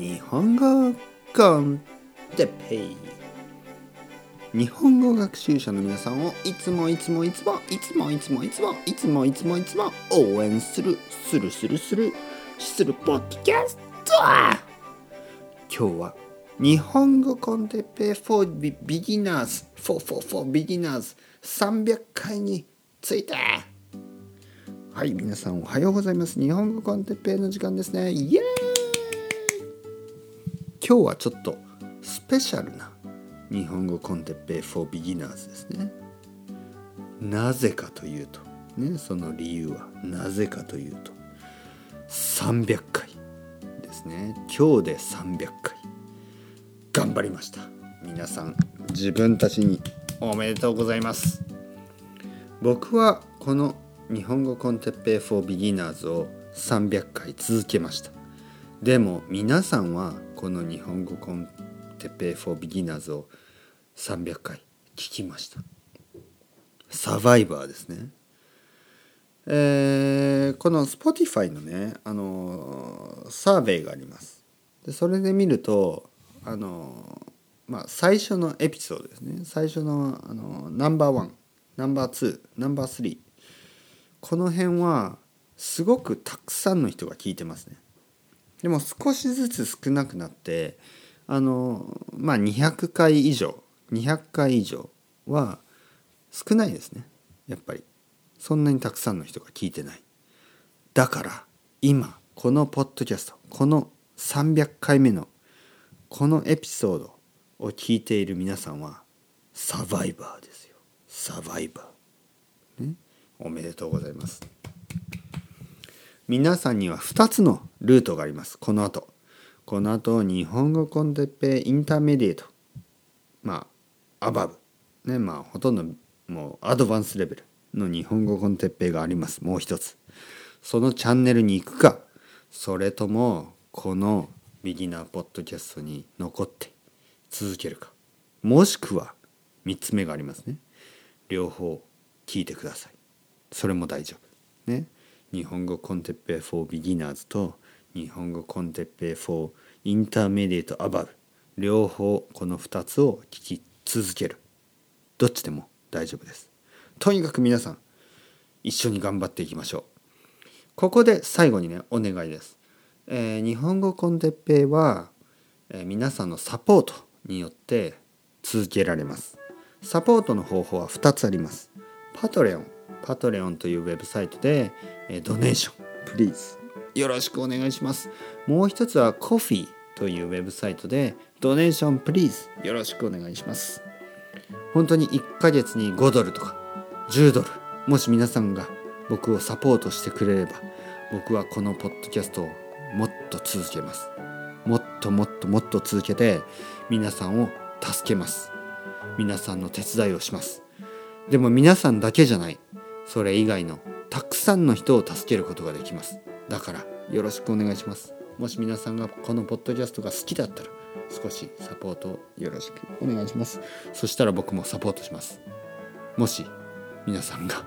日本語コンテペイ日本語学習者の皆さんをいつもいつもいつもいつもいつもいつもいつもいつもいつも応援するするするするするポッドキャスト今日は日本語コンテペイ for beginners for for for beginners 300回についてはい皆さんおはようございます日本語コンテッペイの時間ですねイエーイ今日はちょっとスペシャルな日本語コンテッペイ for beginners ですね。なぜかというとねその理由はなぜかというと300回ですね。今日で300回頑張りました。皆さん自分たちにおめでとうございます。僕はこの日本語コンテッペイ for beginners を300回続けました。でも皆さんはこの日本語コンテペイ for beginners を300回聞きました。サバイバーですね。えー、この Spotify のねあのサーベイがあります。でそれで見るとあのまあ最初のエピソードですね。最初のあのナンバーワンナンバーツーナンバースリー。この辺はすごくたくさんの人が聞いてますね。でも少しずつ少なくなってあのまあ200回以上200回以上は少ないですね。やっぱり。そんなにたくさんの人が聞いてない。だから今このポッドキャストこの300回目のこのエピソードを聞いている皆さんはサバイバーですよ。サバイバー、ね、おめでとうございます。皆さんには2つのルートがあります。この後。この後日本語コンテッペイインターメディエート。まあアバブ。ねまあほとんどもうアドバンスレベルの日本語コンテッペイがあります。もう一つ。そのチャンネルに行くか。それともこのビギナーポッドキャストに残って続けるか。もしくは3つ目がありますね。両方聞いてください。それも大丈夫。ね。日本語コンテッペイ for beginners と日本語コンテッペイ for intermediate above 両方この2つを聞き続ける。どっちでも大丈夫です。とにかく皆さん一緒に頑張っていきましょう。ここで最後にねお願いです、えー、日本語 con Teppei は、えー、皆さんのサポートによって続けられます。サポートの方法は2つあります。 Patreon。Patreon というウェブサイトで、えー、 donation. Please よろしくお願いします。もう一つは Ko-fi というウェブサイトで donation please よろしくお願いします。本当に1ヶ月に5ドルとか10ドル。もし皆さんが僕をサポートしてくれれば僕はこのポッドキャストをもっと続けます。もっともっともっと続けて皆さんを助けます。皆さんの手伝いをします。でも皆さんだけじゃないそれ以外のたくさんの人を助けることができます。だからよろしくお願いします。もし皆さんがこのポッドキャストが好きだったら少しサポートをよろしくお願いします。そしたら僕もサポートします。もし皆さんが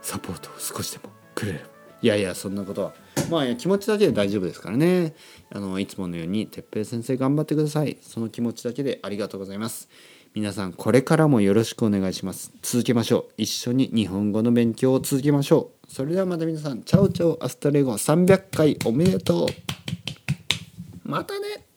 サポートを少しでもくれるいやいやそんなことは。まあ気持ちだけで大丈夫ですからね。あのいつものように哲平先生頑張ってください。その気持ちだけでありがとうございます。皆さんこれからもよろしくお願いします。続けましょう。一緒に日本語の勉強を続けましょう。それではまた皆さん chao chao hasta luego 300回おめでとう。またね。